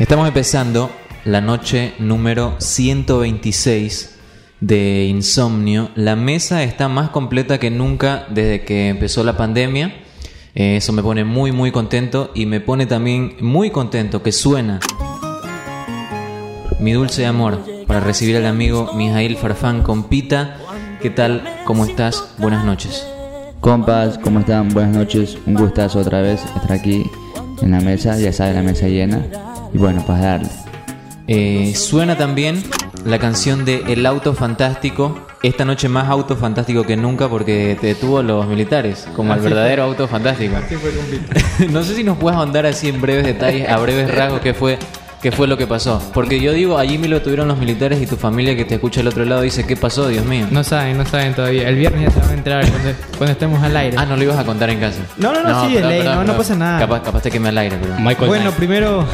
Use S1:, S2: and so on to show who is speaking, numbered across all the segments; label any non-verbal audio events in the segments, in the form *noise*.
S1: Estamos empezando la noche número 126 de Insomnio. La mesa está más completa que nunca desde que empezó la pandemia. Eh, eso me pone muy muy contento y me pone también muy contento que suena Mi Dulce Amor para recibir al amigo Mijail Farfán Compita. ¿Qué tal? ¿Cómo estás? Buenas noches.
S2: Compas, ¿cómo están? Buenas noches. Un gustazo otra vez estar aquí en la mesa. Ya saben, la mesa llena. Y bueno, para darle.
S1: Eh, suena también la canción de El Auto Fantástico. Esta noche más auto fantástico que nunca porque te detuvo los militares, como el verdadero auto fantástico. *laughs* no sé si nos puedes ahondar así en breves detalles, a breves *laughs* rasgos, qué fue qué fue lo que pasó. Porque yo digo, allí me lo tuvieron los militares y tu familia que te escucha al otro lado dice, ¿qué pasó, Dios mío?
S3: No saben, no saben todavía. El viernes ya se van a enterar cuando, cuando estemos al aire.
S1: Ah, no lo ibas a contar en casa.
S3: No, no, no, sí, es ley, no, no pasa nada.
S1: Capaz, capaz te queme al aire, pero...
S4: Michael
S3: bueno,
S4: Knight.
S3: primero,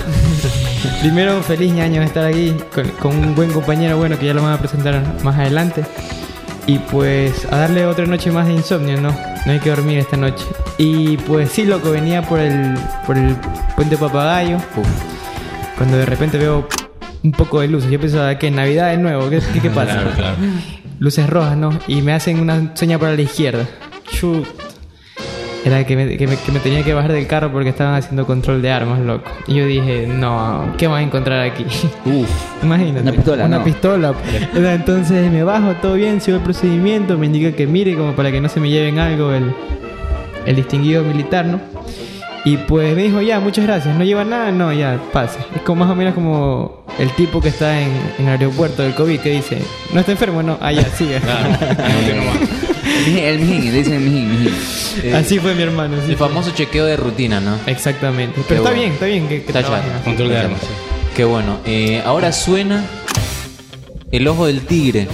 S3: *laughs* primero feliz ñaño de estar aquí con, con un buen compañero, bueno, que ya lo van a presentar más adelante. Y pues a darle otra noche más de insomnio, ¿no? No hay que dormir esta noche. Y pues sí, loco, venía por el, por el puente Papagayo.
S1: Uf.
S3: Cuando de repente veo un poco de luces, yo pensaba que Navidad de nuevo, ¿qué, qué, qué pasa?
S4: Claro, claro.
S3: Luces rojas, ¿no? Y me hacen una seña para la izquierda. Chut. Era que me, que, me, que me tenía que bajar del carro porque estaban haciendo control de armas, loco. Y yo dije, no, ¿qué van a encontrar aquí?
S2: Uf, *laughs*
S3: Imagínate.
S2: Una pistola,
S3: Una
S2: no.
S3: pistola. Entonces me bajo, todo bien, sigo el procedimiento, me indica que mire como para que no se me lleven algo el, el distinguido militar, ¿no? Y pues me dijo, ya, muchas gracias, no lleva nada, no, ya, pase. Es como más o menos como el tipo que está en, en el aeropuerto del COVID que dice, no está enfermo, no, ah, ya, *laughs* sigue. *laughs*
S2: El mijín, el mijín, le dicen el mijín, mijín.
S3: Así fue mi hermano.
S1: El
S3: fue.
S1: famoso chequeo de rutina, ¿no?
S3: Exactamente.
S1: Qué
S3: Pero está
S1: bueno.
S3: bien, está bien que, que
S1: Está
S3: trabajen
S1: chato.
S3: así.
S4: Control de armas.
S1: Qué bueno. Eh, ahora suena El Ojo del Tigre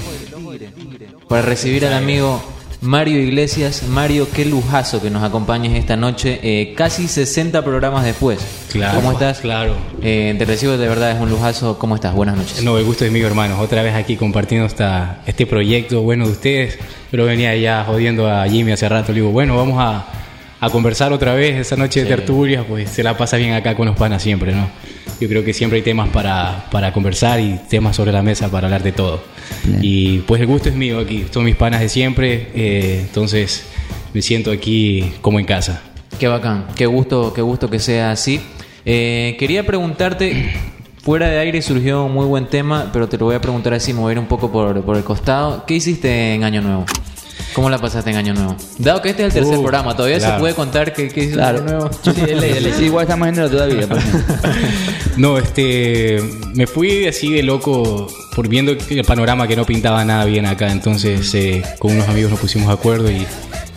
S1: para recibir al amigo Mario Iglesias. Mario, qué lujazo que nos acompañes esta noche, eh, casi 60 programas después.
S4: Claro.
S1: ¿Cómo estás?
S4: Claro.
S1: Eh, te recibo de verdad, es un lujazo. ¿Cómo estás? Buenas noches.
S4: No, el gusto es mío, hermanos. Otra vez aquí compartiendo esta, este proyecto bueno de ustedes. Pero venía ya jodiendo a Jimmy hace rato. Le digo, bueno, vamos a, a conversar otra vez esa noche de
S1: Sí.
S4: tertulia. Pues se la pasa bien acá con los panas siempre, ¿no? Yo creo que siempre hay temas para, para conversar y temas sobre la mesa para hablar de todo.
S2: Bien.
S4: Y pues el gusto es mío aquí. Son mis panas de siempre. eh, entonces me siento aquí como en casa.
S1: Qué bacán, qué gusto, qué gusto que sea así. Eh, quería preguntarte, *clears throat* fuera de aire surgió un muy buen tema, pero te lo voy a preguntar así, mover un poco por, por el costado. ¿Qué hiciste en Año Nuevo? ¿Cómo la pasaste en Año Nuevo? Dado que este es el tercer
S4: Uh,
S1: programa, ¿todavía se
S4: claro.
S1: puede contar qué, qué hiciste en
S2: Claro.
S1: Año Nuevo?
S2: Sí, de ley, ley. Sí, igual estamos en enero todavía. pues. *laughs*
S4: No, este, me fui así de loco por viendo que el panorama que no pintaba nada bien acá. Entonces, eh, con unos amigos nos pusimos de acuerdo y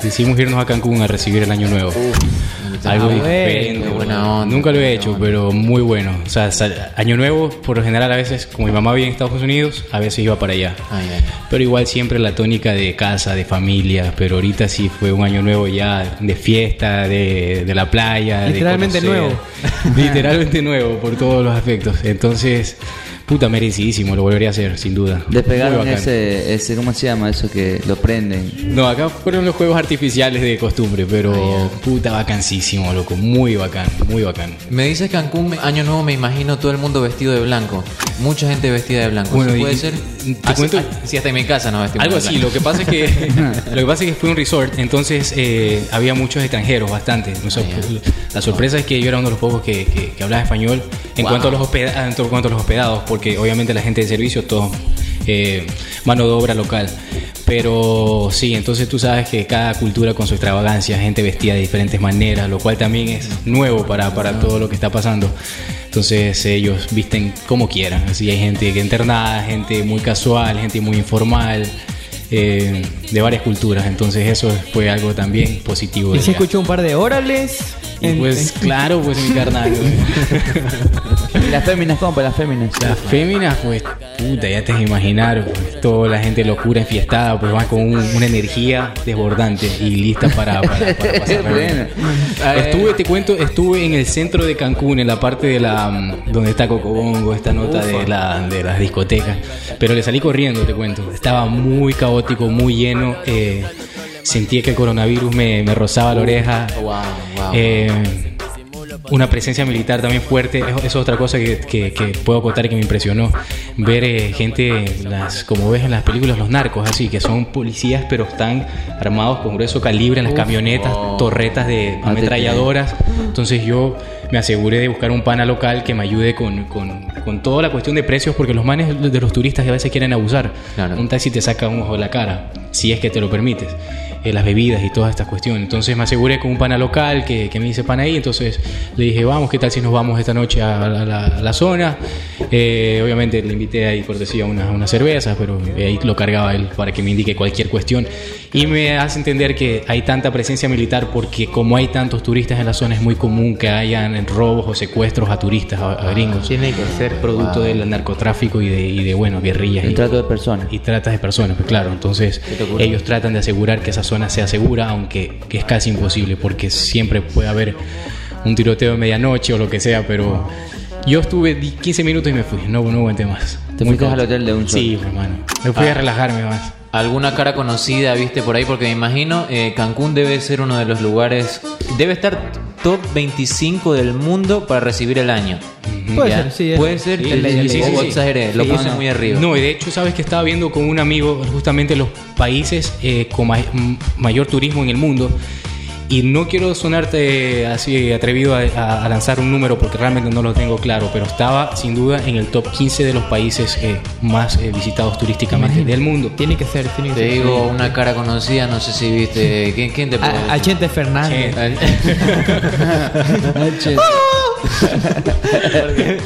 S4: decidimos irnos a Cancún a recibir el año nuevo. Algo
S1: Ah,
S4: diferente.
S1: buena onda,
S4: Nunca lo he hecho,
S1: onda.
S4: pero muy bueno. O sea, sal- año nuevo, por lo general, a veces, como mi mamá vive en Estados Unidos, a veces iba para allá.
S1: Ay, ay.
S4: Pero igual siempre la tónica de casa, de familia. Pero ahorita sí fue un año nuevo ya de fiesta, de, de la playa. de
S3: Literalmente
S4: conocer.
S3: nuevo. *laughs*
S4: Literalmente nuevo por todos los aspectos. Entonces, puta, merecidísimo. Lo volvería a hacer, sin duda.
S2: Despegaron ese, ese, ¿cómo se llama? Eso que lo prenden.
S4: No, acá fueron los juegos artificiales de costumbre, pero puta, vacancísimo, loco. Muy bacán, muy bacán.
S1: Me dices Cancún, Año Nuevo, me imagino todo el mundo vestido de blanco. Mucha gente vestida de blanco.
S4: Bueno,
S1: ¿Sí puede ser?
S4: te
S1: Ah,
S4: cuento-
S1: sí, ah, sí, hasta en mi casa no vestimos
S4: Algo
S1: de
S4: así,
S1: blanco.
S4: lo que pasa es que *laughs* lo que pasa es que fue un resort, entonces eh, había muchos extranjeros, bastante.
S1: Ah,
S4: la sorpresa es que yo era uno de los pocos que, que- que hablaba español en
S1: Wow.
S4: cuanto a los hospeda- en cuanto a los hospedados, porque obviamente la gente de servicio todo eh, mano de obra local. Pero sí, entonces tú sabes que cada cultura con su extravagancia, gente vestida de diferentes maneras, lo cual también es nuevo para, para todo lo que está pasando. Entonces ellos visten como quieran. Así hay gente que internada, gente muy casual, gente muy informal, eh, de varias culturas. Entonces eso fue algo también positivo.
S3: Y se escuchó un par de órales.
S4: Y
S3: en-
S4: pues
S3: en-
S4: claro, pues mi carnal. *laughs*
S2: Y las féminas, compa, las féminas.
S4: Las féminas, pues, puta, ya te imaginar, pues, toda la gente locura, enfiestada, pues van con un- una energía desbordante y lista para, para, para *laughs* pasar la noche. Estuve, te cuento, estuve en el centro de Cancún, en la parte de la mm, donde está Cocobongo, esta nota de, la, de las discotecas, pero le salí corriendo, te cuento. Estaba muy caótico, muy lleno. eh, sentía que el coronavirus me, me rozaba la oreja.
S1: Wow, wow.
S4: Eh, una presencia militar también fuerte. Eso es otra cosa que, que, que puedo contar que me impresionó. Ver eh, gente, las, como ves en las películas, los narcos, así, que son policías, pero están armados con grueso calibre en las camionetas, torretas de ametralladoras. Entonces yo me aseguré de buscar un pana local que me ayude con, con, con toda la cuestión de precios, porque los manes de los turistas a veces quieren abusar.
S1: Claro.
S4: Un taxi te saca un ojo de la cara, si es que te lo permites. eh, las bebidas y todas estas cuestiones. Entonces me aseguré con un pana local que, que me dice pana ahí. Entonces le dije, vamos, ¿qué tal si nos vamos esta noche a la, a la- a la zona? Eh, obviamente le invité ahí cortesía una, una cerveza, pero ahí lo cargaba él para que me indique cualquier cuestión. Y me hace entender que hay tanta presencia militar porque como hay tantos turistas en la zona es muy común que hayan robos o secuestros a turistas, a, a gringos.
S3: Tiene que ser.
S4: Producto del narcotráfico y de, y de bueno, guerrillas. Y-
S2: trato de personas.
S4: y tratas de personas, pues claro. Entonces ellos tratan de asegurar que esa zona sea segura, aunque que es casi imposible, porque siempre puede haber un tiroteo de medianoche o lo que sea, pero yo estuve di- 15 minutos y me fui, no, no aguanté más.
S2: Te fuiste al hotel de un
S4: Sí,
S2: solo.
S4: hermano. Me fui a relajarme más.
S1: ¿Alguna cara conocida viste por ahí? Porque me imagino eh, Cancún debe ser uno de los lugares, debe estar top 25 del mundo para recibir el año.
S3: Puede
S1: Ya,
S3: ser, sí. es-
S1: Puede ser,
S3: sí, sí, sí, sí.
S1: exageré, lo
S3: Sí,
S1: puse
S3: no.
S1: muy arriba.
S4: No, y de hecho, sabes que estaba viendo con un amigo justamente los países eh, con ma- mayor turismo en el mundo. Y no quiero sonarte así atrevido a, a- a lanzar un número porque realmente no lo tengo claro, pero estaba sin duda en el top 15 de los países eh, más eh, visitados turísticamente
S3: Imagínate.
S4: del mundo.
S3: Tiene que ser, tiene que
S1: Te
S3: ser.
S1: digo una cara conocida, no sé si viste. ¿Quién, quién te puede
S3: A, a
S1: decir?
S3: Chente Fernández.
S1: Porque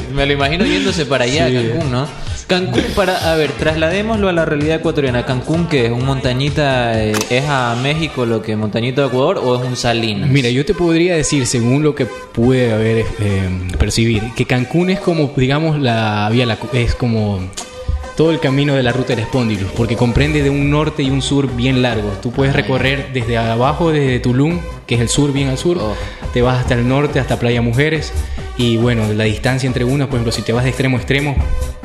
S1: *laughs* *laughs* *laughs* Me lo imagino yéndose para allá, a Cancún, ¿no? Cancún, para, a ver, trasladémoslo a la realidad ecuatoriana. Cancún, que es un montañita, eh, ¿es a México lo que montañito de Ecuador o es un Salinas?
S4: Mira, yo te podría decir, según lo que pude haber eh, percibir, que Cancún es como, digamos, la vía, la, es como todo el camino de la ruta del Espóndilus, porque comprende de un norte y un sur bien largo. Tú puedes recorrer desde abajo, desde Tulum, que es el sur, bien al sur,
S1: Oh.
S4: Te vas hasta el norte, hasta Playa Mujeres, y bueno, la distancia entre unas, por ejemplo, si te vas de extremo a extremo,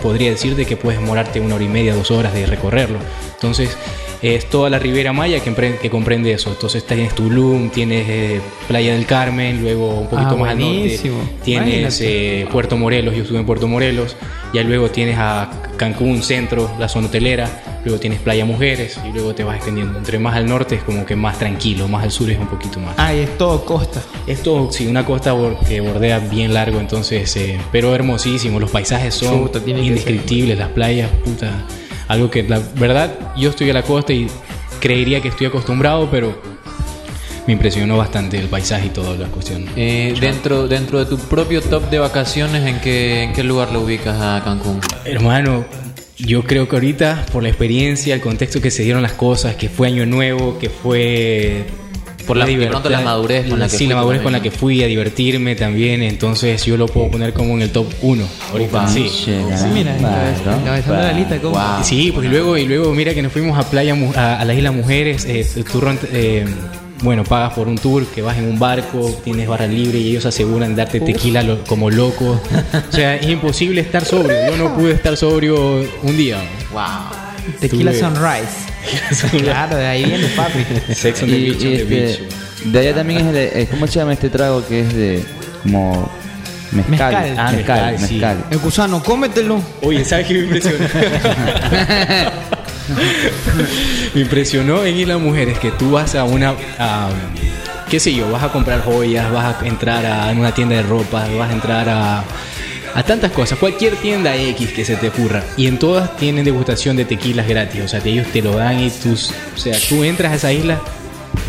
S4: podría decirte que puedes demorarte una hora y media, dos horas de recorrerlo. Entonces, es toda la Ribera Maya que, que comprende eso. Entonces tienes Tulum, tienes eh, Playa del Carmen, luego un poquito
S3: Ah,
S4: más al norte tienes eh, Puerto Morelos, yo estuve en Puerto Morelos, ya luego tienes a Cancún Centro, la zona hotelera, luego tienes Playa Mujeres y luego te vas extendiendo. Entre más al norte es como que más tranquilo, más al sur es un poquito más.
S3: Ah, y es todo costa.
S4: Esto, sí, una costa que bordea bien largo, entonces, eh, pero hermosísimo. Los paisajes son indescriptibles, las playas, puta. Algo que, la verdad, yo estoy a la costa y creería que estoy acostumbrado, pero me impresionó bastante el paisaje y toda la cuestión.
S1: Eh, dentro, dentro de tu propio top de vacaciones, ¿en qué, ¿en qué lugar lo ubicas a Cancún?
S4: Hermano, yo creo que ahorita, por la experiencia, el contexto que se dieron las cosas, que fue año nuevo, que fue.
S1: Por la- de pronto la madurez con la que
S4: Sí,
S1: fuiste
S4: la madurez con la que fui a divertirme también, entonces yo lo puedo poner como en el top 1. Ahorita sí.
S3: Sí, mira,
S2: claro,
S3: encabezando la lista, ¿cómo?
S1: Wow.
S4: Sí, pues y luego, y luego mira que nos fuimos a playa Mu- a, a la isla Mujeres, eh, el tour, eh, bueno, pagas por un tour, que vas en un barco, tienes barra libre y ellos aseguran darte tequila lo- como loco. O sea, es imposible estar sobrio. Yo no pude estar sobrio un día.
S1: Wow.
S3: Tequila Sunrise. *laughs* claro, de ahí viene papi.
S4: Sex on the
S2: Y,
S4: beach,
S2: y
S4: on the
S2: este,
S4: beach.
S2: de allá también es el, eh, ¿cómo se llama este trago que es de como mezcal?
S3: Mezcal.
S4: Ah,
S2: mezcal,
S4: mezcal, sí.
S2: mezcal.
S3: El gusano, cómetelo.
S4: Oye, ¿sabes qué me impresionó? *laughs* me impresionó en Isla Mujeres que tú vas a una. a, qué sé yo, vas a comprar joyas, vas a entrar a una tienda de ropa, vas a entrar a. A tantas cosas, cualquier tienda X que se te ocurra. Y en todas tienen degustación de tequilas gratis. O sea, que ellos te lo dan y tú. O sea, tú entras a esa isla,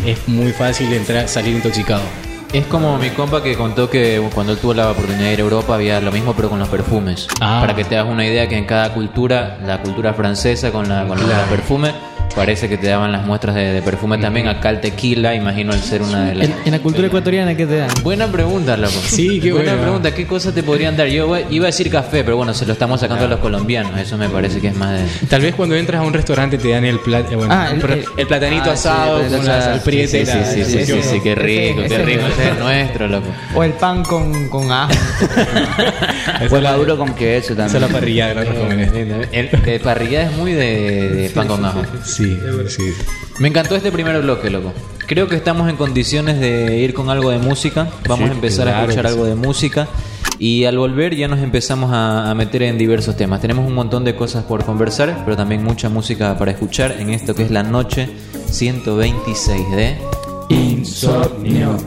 S4: es muy fácil entrar, salir intoxicado.
S1: Es como mi compa que contó que cuando él tuvo la oportunidad de ir a Europa había lo mismo pero con los perfumes.
S4: Ah.
S1: Para que te hagas una idea que en cada cultura, la cultura francesa con la, con la perfume, parece que te daban las muestras de, de perfume también. Acá el tequila, imagino el ser una de las...
S3: En, en la cultura ecuatoriana, ¿qué te dan?
S1: Buena pregunta, loco.
S4: Sí, qué
S1: buena
S4: buena.
S1: pregunta. ¿Qué cosas te podrían dar? Yo iba a decir café, pero bueno, se lo estamos sacando a los colombianos. Eso me parece que es más de...
S4: Tal vez cuando entras a un restaurante te dan el, plat- eh, bueno,
S3: Ah, el-
S4: el,
S3: el-
S4: el platanito
S2: Ah,
S4: asado
S2: sí, el
S4: con
S2: platanito
S4: la
S2: asado.
S4: salprieta
S1: Sí, sí, sí, sí, sí, qué rico,
S3: Ese-
S1: qué rico. Ese es nuestro, loco.
S3: O el pan con, con ajo. *laughs*
S2: Fue maduro con queso
S4: Esa es
S2: también.
S4: la parrilla de los jóvenes.
S1: El, de parrilla es muy de, de pan con ajo.
S4: Sí, sí.
S1: Me encantó este primer bloque, loco. Creo que estamos en condiciones de ir con algo de música. Vamos
S4: Sí,
S1: a empezar a escuchar algo de música. Y al volver ya nos empezamos a, a meter en diversos temas. Tenemos un montón de cosas por conversar, pero también mucha música para escuchar en esto que es la noche 126 de...
S4: Insomnio.